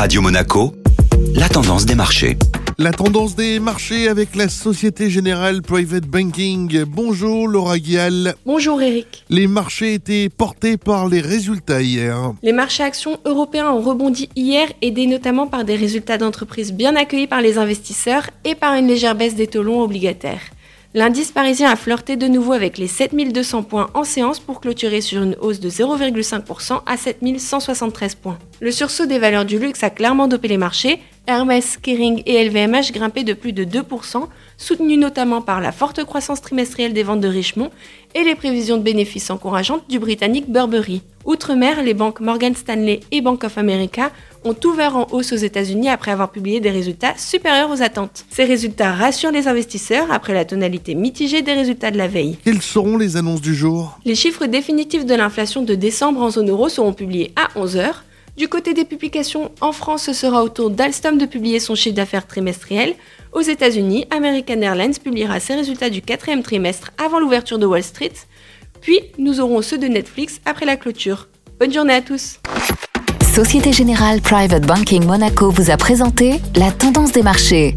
Radio Monaco, la tendance des marchés. La tendance des marchés avec la Société Générale Private Banking. Bonjour Laura Guial. Bonjour Eric. Les marchés étaient portés par les résultats hier. Les marchés actions européens ont rebondi hier, aidés notamment par des résultats d'entreprises bien accueillis par les investisseurs et par une légère baisse des taux longs obligataires. L'indice parisien a flirté de nouveau avec les 7200 points en séance pour clôturer sur une hausse de 0,5% à 7173 points. Le sursaut des valeurs du luxe a clairement dopé les marchés. Hermès, Kering et LVMH grimpaient de plus de 2%, soutenus notamment par la forte croissance trimestrielle des ventes de Richemont et les prévisions de bénéfices encourageantes du britannique Burberry. Outre-mer, les banques Morgan Stanley et Bank of America ont ouvert en hausse aux États-Unis après avoir publié des résultats supérieurs aux attentes. Ces résultats rassurent les investisseurs après la tonalité mitigée des résultats de la veille. Quelles seront les annonces du jour? Les chiffres définitifs de l'inflation de décembre en zone euro seront publiés à 11h. Du côté des publications, en France, ce sera au tour d'Alstom de publier son chiffre d'affaires trimestriel. Aux États-Unis, American Airlines publiera ses résultats du quatrième trimestre avant l'ouverture de Wall Street. Puis, nous aurons ceux de Netflix après la clôture. Bonne journée à tous Société Générale Private Banking Monaco vous a présenté la tendance des marchés.